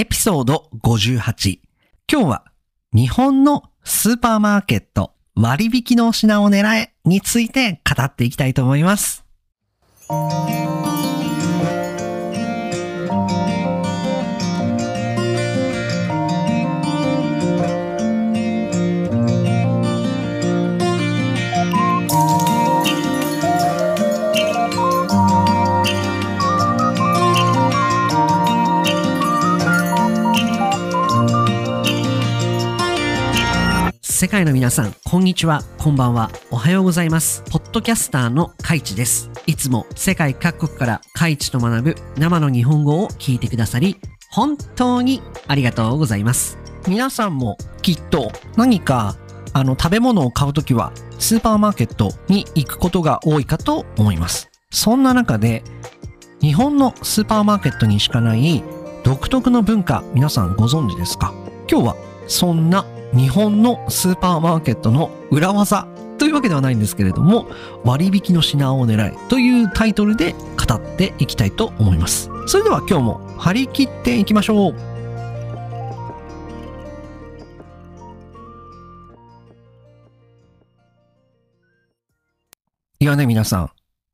エピソード58。今日は日本のスーパーマーケット割引の品を狙えについて語っていきたいと思います。世界の皆さん、こんにちは、こんばんは、おはようございます。ポッドキャスターのカイチです。いつも世界各国からカイチと学ぶ生の日本語を聞いてくださり、本当にありがとうございます。皆さんもきっと何かあの食べ物を買うときはスーパーマーケットに行くことが多いかと思います。そんな中で日本のスーパーマーケットにしかない独特の文化皆さんご存知ですか？今日はそんな日本のスーパーマーケットの裏技というわけではないんですけれども割引の品を狙えというタイトルで語っていきたいと思います。それでは今日も張り切っていきましょう。いやね皆さん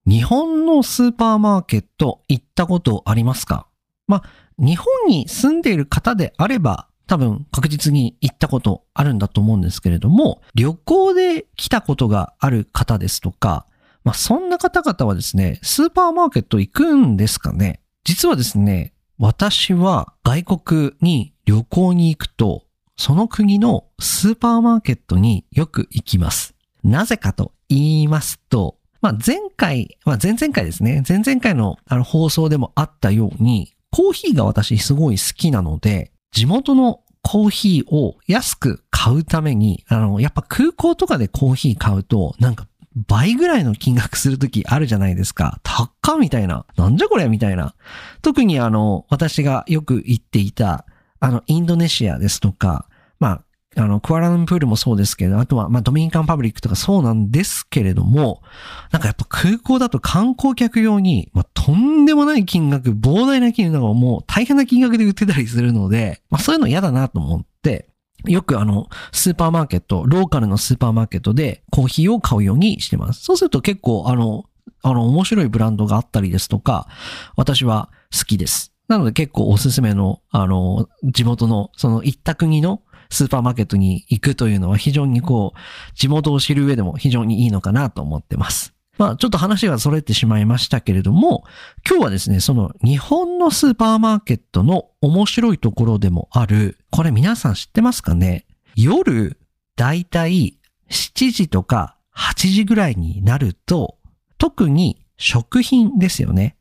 日本のスーパーマーケット行ったことありますか？まあ日本に住んでいる方であれば多分確実に行ったことあるんだと思うんですけれども、旅行で来たことがある方ですとか、まあそんな方々はですね、スーパーマーケット行くんですかね実はですね、私は外国に旅行に行くと、その国のスーパーマーケットによく行きます。なぜかと言いますと、まあ前回、まあ前々回ですね、前々回のあの放送でもあったように、コーヒーが私すごい好きなので、地元のコーヒーを安く買うために、あの、やっぱ空港とかでコーヒー買うと、なんか倍ぐらいの金額するときあるじゃないですか。高っみたいな。なんじゃこれみたいな。特にあの、私がよく行っていた、あの、インドネシアですとか、まあ、あの、クアラルンプールもそうですけど、あとは、まあ、ドミニカンパブリックとかそうなんですけれども、なんかやっぱ空港だと観光客用に、まあ、とんでもない金額、膨大な金額をもう大変な金額で売ってたりするので、まあ、そういうの嫌だなと思って、よくあの、スーパーマーケット、ローカルのスーパーマーケットでコーヒーを買うようにしてます。そうすると結構あの、あの、面白いブランドがあったりですとか、私は好きです。なので結構おすすめの、あの、地元の、その一択国のスーパーマーケットに行くというのは非常にこう、地元を知る上でも非常にいいのかなと思ってます。まあちょっと話が逸れてしまいましたけれども、今日はですね、その日本のスーパーマーケットの面白いところでもある、これ皆さん知ってますかね？夜、だいたい7時とか8時ぐらいになると、特に食品ですよね。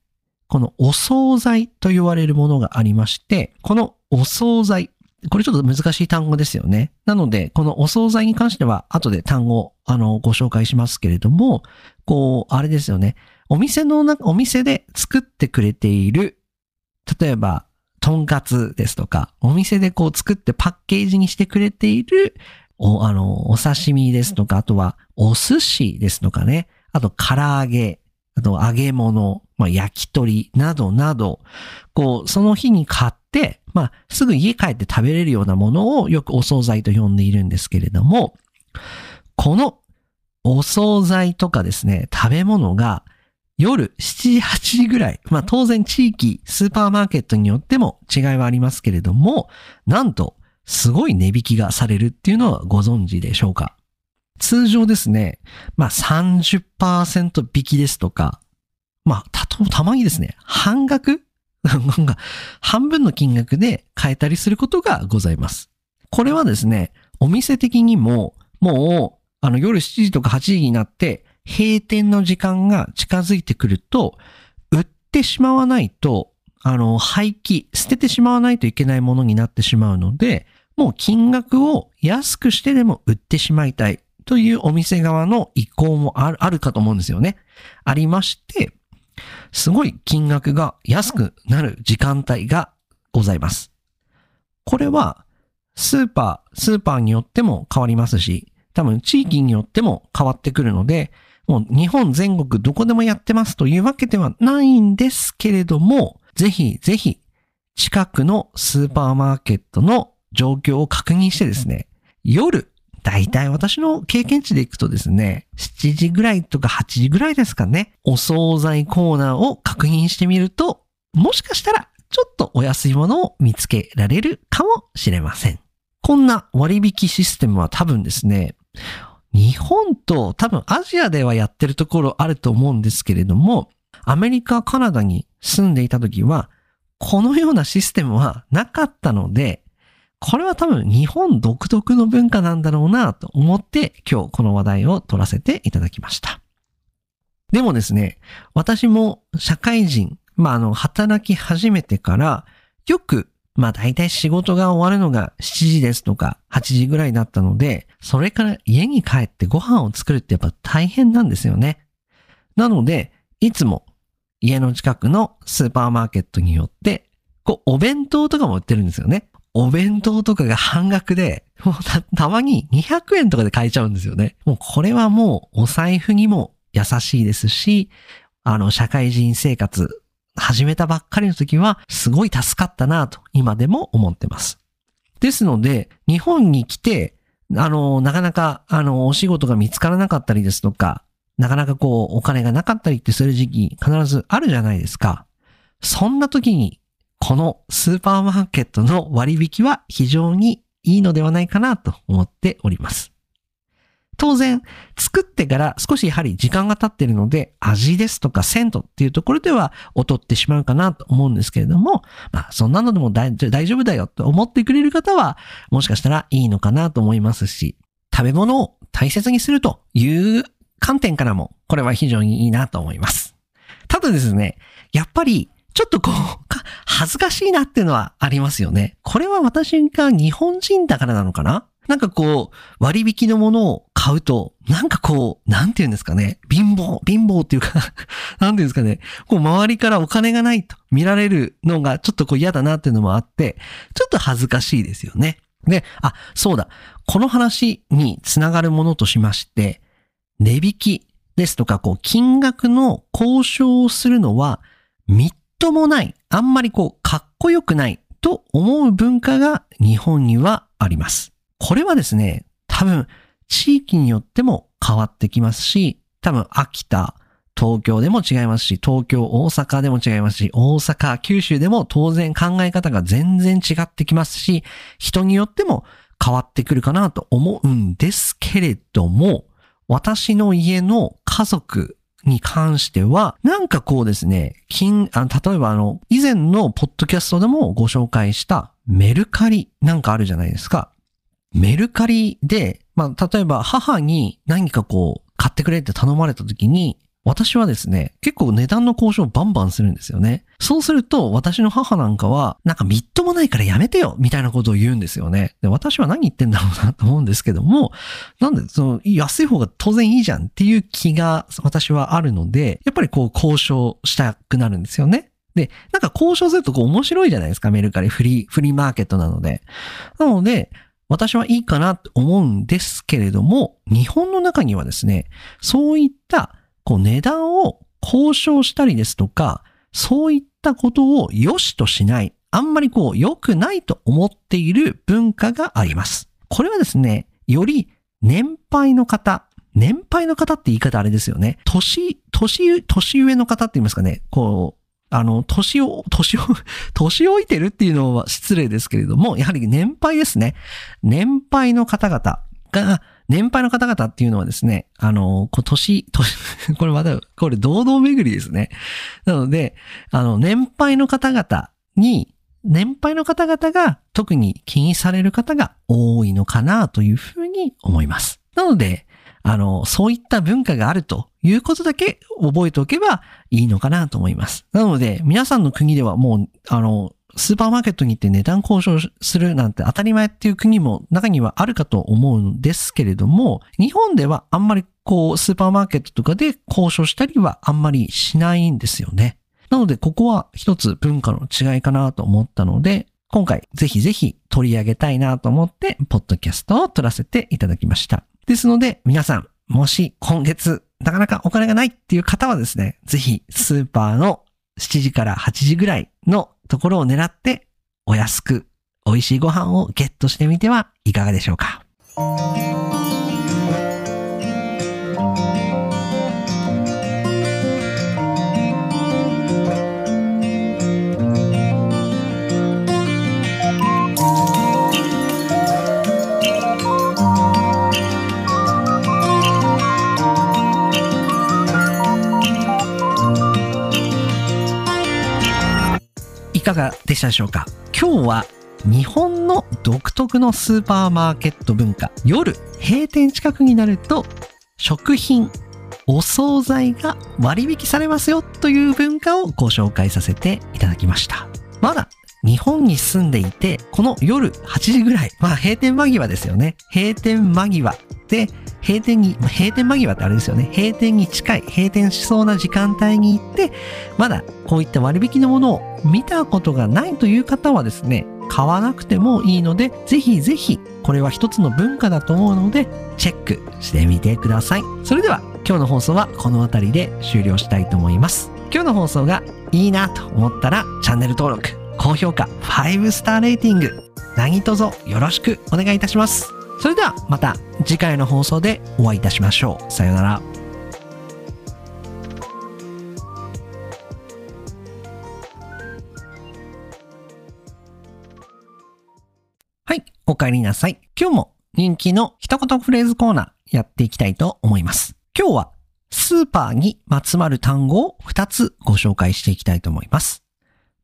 このお惣菜と言われるものがありまして、このお惣菜、これちょっと難しい単語ですよね。なので、このお惣菜に関しては後で単語、あの、ご紹介しますけれども、こう、あれですよね。お店の中、お店で作ってくれている、例えば、とんかつですとか、お店でこう作ってパッケージにしてくれている、お、あの、お刺身ですとか、あとはお寿司ですとかね、あと唐揚げ、あと揚げ物、まあ、焼き鳥などなど、こう、その日に買って、まあ、すぐ家帰って食べれるようなものをよくお惣菜と呼んでいるんですけれども、このお惣菜とかですね、食べ物が夜7時、8時ぐらい、まあ当然地域、スーパーマーケットによっても違いはありますけれども、なんとすごい値引きがされるっていうのはご存知でしょうか？通常ですね、まあ30%引きですとか、まあたと、たまにですね、半額なんか半分の金額で買えたりすることがございます。これはですね、お店的にも、もう、あの夜7時とか8時になって、閉店の時間が近づいてくると、売ってしまわないと、あの、廃棄、捨ててしまわないといけないものになってしまうので、もう金額を安くしてでも売ってしまいたいというお店側の意向もあるあるかと思うんですよね。ありまして、すごい金額が安くなる時間帯がございます。これは、スーパー、スーパーによっても変わりますし、多分地域によっても変わってくるので、もう日本全国どこでもやってますというわけではないんですけれども、ぜひぜひ近くのスーパーマーケットの状況を確認してですね、夜、だいたい私の経験値でいくとですね、7時ぐらいとか8時ぐらいですかね、お惣菜コーナーを確認してみると、もしかしたらちょっとお安いものを見つけられるかもしれません。こんな割引システムは多分ですね、日本と多分アジアではやってるところあると思うんですけれども、アメリカ、カナダに住んでいた時は、このようなシステムはなかったので、これは多分日本独特の文化なんだろうなと思って今日この話題を取らせていただきました。でもですね、私も社会人、まあ、あの、働き始めてから、よく、まあ大体仕事が終わるのが7時ですとか8時ぐらいだったので、それから家に帰ってご飯を作るってやっぱ大変なんですよね。なので、いつも家の近くのスーパーマーケットによって、こう、お弁当とかも売ってるんですよね。お弁当とかが半額で、もうた、たまに200円とかで買えちゃうんですよね。もうこれはもうお財布にも優しいですし、あの、社会人生活始めたばっかりの時は、すごい助かったなと、今でも思ってます。ですので、日本に来て、あの、なかなか、あの、お仕事が見つからなかったりですとか、なかなかこう、お金がなかったりってする時期必ずあるじゃないですか。そんな時に、このスーパーマーケットの割引は非常にいいのではないかなと思っております。当然、作ってから少しやはり時間が経っているので、味ですとか鮮度っていうところでは劣ってしまうかなと思うんですけれども、まあそんなのでも大丈夫だよと思ってくれる方は、もしかしたらいいのかなと思いますし、食べ物を大切にするという観点からも、これは非常にいいなと思います。ただですね、やっぱり、ちょっとこう、恥ずかしいなっていうのはありますよね。これは私が日本人だからなのかな？なんかこう、割引のものを買うと、なんかこう、なんて言うんですかね？貧乏、貧乏っていうか なんて言うんですかね？こう、周りからお金がないと見られるのがちょっとこう嫌だなっていうのもあって、ちょっと恥ずかしいですよね。で、あ、そうだ。この話につながるものとしまして、値引きですとか、こう、金額の交渉をするのは、みっともない、あんまりこう、かっこよくないと思う文化が日本にはあります。これはですね、多分、地域によっても変わってきますし、多分、秋田、東京でも違いますし、東京、大阪でも違いますし、大阪、九州でも当然考え方が全然違ってきますし、人によっても変わってくるかなと思うんですけれども、私の家の家族に関しては、なんかこうですね、金、あ例えばあの、以前のポッドキャストでもご紹介したメルカリなんかあるじゃないですか。メルカリで、まあ、例えば母に何かこう、買ってくれって頼まれた時に、私はですね、結構値段の交渉をバンバンするんですよね。そうすると、私の母なんかは、なんかみっともないからやめてよみたいなことを言うんですよね。で、私は何言ってんだろうなと思うんですけども、なんで、その、安い方が当然いいじゃんっていう気が私はあるので、やっぱりこう交渉したくなるんですよね。で、なんか交渉するとこう面白いじゃないですか、メルカリフリー、フリーマーケットなので。なので、私はいいかなと思うんですけれども、日本の中にはですね、そういったこう値段を交渉したりですとか、そういったことを良しとしない、あんまりこう良くないと思っている文化があります。これはですね、より年配の方、年配の方って言い方あれですよね。年、年、年上の方って言いますかね。こう、あの、年を、年を、年老いてるっていうのは失礼ですけれども、やはり年配ですね。年配の方々が、年配の方々っていうのはですね、あの、今年、年、これまだ、これ堂々巡りですね。なので、あの、年配の方々に、年配の方々が特に気にされる方が多いのかなというふうに思います。なので、あの、そういった文化があるということだけ覚えておけばいいのかなと思います。なので、皆さんの国ではもう、あの、スーパーマーケットに行って値段交渉するなんて当たり前っていう国も中にはあるかと思うんですけれども、日本ではあんまりこう、スーパーマーケットとかで交渉したりはあんまりしないんですよね。なので、ここは一つ文化の違いかなと思ったので、今回ぜひぜひ取り上げたいなと思って、ポッドキャストを撮らせていただきました。ですので、皆さん、もし今月なかなかお金がないっていう方はですね、ぜひスーパーの7時から8時ぐらいのところを狙ってお安く美味しいご飯をゲットしてみてはいかがでしょうか。でしたでしょうか？今日は日本の独特のスーパーマーケット文化。夜閉店近くになると食品お惣菜が割引されますよという文化をご紹介させていただきました。まだ日本に住んでいてこの夜8時ぐらい。まあ閉店間際ですよね。閉店間際。で閉店に、ま閉店間際ってあれですよね。閉店に近い、閉店しそうな時間帯に行って、まだこういった割引のものを見たことがないという方はですね、買わなくてもいいので、ぜひぜひ、これは一つの文化だと思うので、チェックしてみてください。それでは、今日の放送はこの辺りで終了したいと思います。今日の放送がいいなと思ったら、チャンネル登録、高評価、5スターレーティング、何卒よろしくお願いいたします。それではまた次回の放送でお会いいたしましょう。さようなら。はい、お帰りなさい。今日も人気の一言フレーズコーナーやっていきたいと思います。今日はスーパーにまつわる単語を2つご紹介していきたいと思います。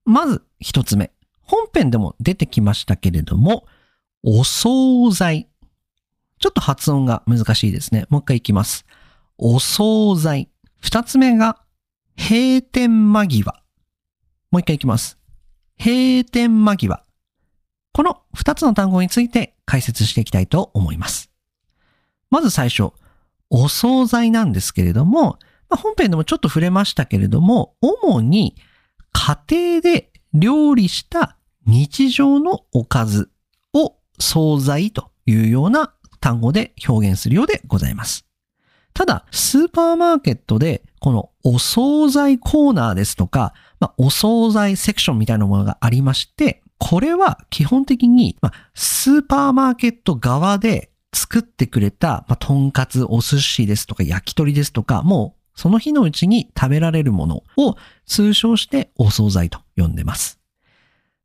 まず1つ目。本編でも出てきましたけれども、お惣菜。ちょっと発音が難しいですね。もう一回いきます。お惣菜。二つ目が、閉店間際。もう一回いきます。閉店間際。この二つの単語について解説していきたいと思います。まず最初、お惣菜なんですけれども、まあ本編でもちょっと触れましたけれども、主に家庭で料理した日常のおかずを惣菜というような単語で表現するようでございます。ただ、スーパーマーケットで、このお惣菜コーナーですとか、まあ、お惣菜セクションみたいなものがありまして、これは基本的に、まあ、スーパーマーケット側で作ってくれた、まあ、とんかつ、お寿司ですとか焼き鳥ですとか、もうその日のうちに食べられるものを通称してお惣菜と呼んでます。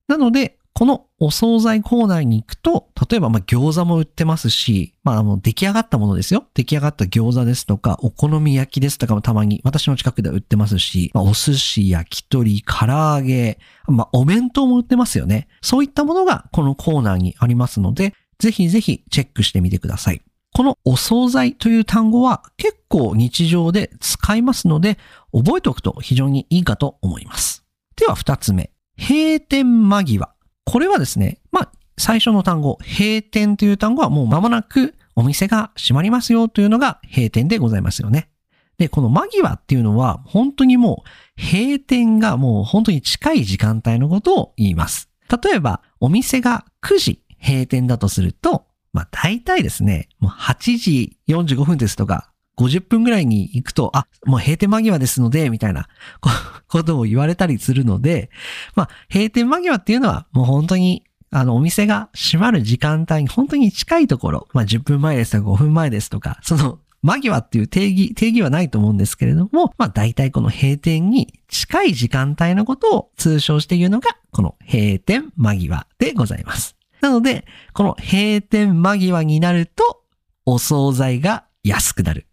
なので、このお惣菜コーナーに行くと、例えばま餃子も売ってますし、まああの出来上がったものですよ。出来上がった餃子ですとか、お好み焼きですとかもたまに私の近くでは売ってますし、まあ、お寿司、焼き鳥、唐揚げ、まあお弁当も売ってますよね。そういったものがこのコーナーにありますので、ぜひぜひチェックしてみてください。このお惣菜という単語は結構日常で使いますので、覚えておくと非常にいいかと思います。では二つ目。閉店間際。これはですね、まあ、最初の単語、閉店という単語はもう間もなくお店が閉まりますよというのが閉店でございますよね。で、この間際っていうのは本当にもう閉店がもう本当に近い時間帯のことを言います。例えば、お店が9時閉店だとすると、まあ大体ですね、もう8時45分ですとか、50分ぐらいに行くと、あ、もう閉店間際ですので、みたいな ことを言われたりするので、まあ、閉店間際っていうのは、もう本当に、あの、お店が閉まる時間帯に本当に近いところ、まあ、10分前ですとか5分前ですとか、その、間際っていう定義、定義はないと思うんですけれども、まあ、大体この閉店に近い時間帯のことを通称して言うのが、この閉店間際でございます。なので、この閉店間際になると、お惣菜が安くなる。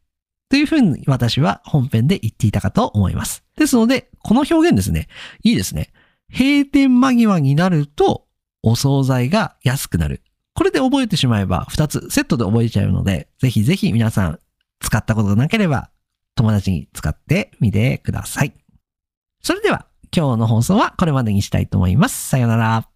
というふうに私は本編で言っていたかと思います。ですので、この表現ですね。いいですね。閉店間際になると、お惣菜が安くなる。これで覚えてしまえば、二つセットで覚えちゃうので、ぜひぜひ皆さん、使ったことがなければ、友達に使ってみてください。それでは、今日の放送はこれまでにしたいと思います。さよなら。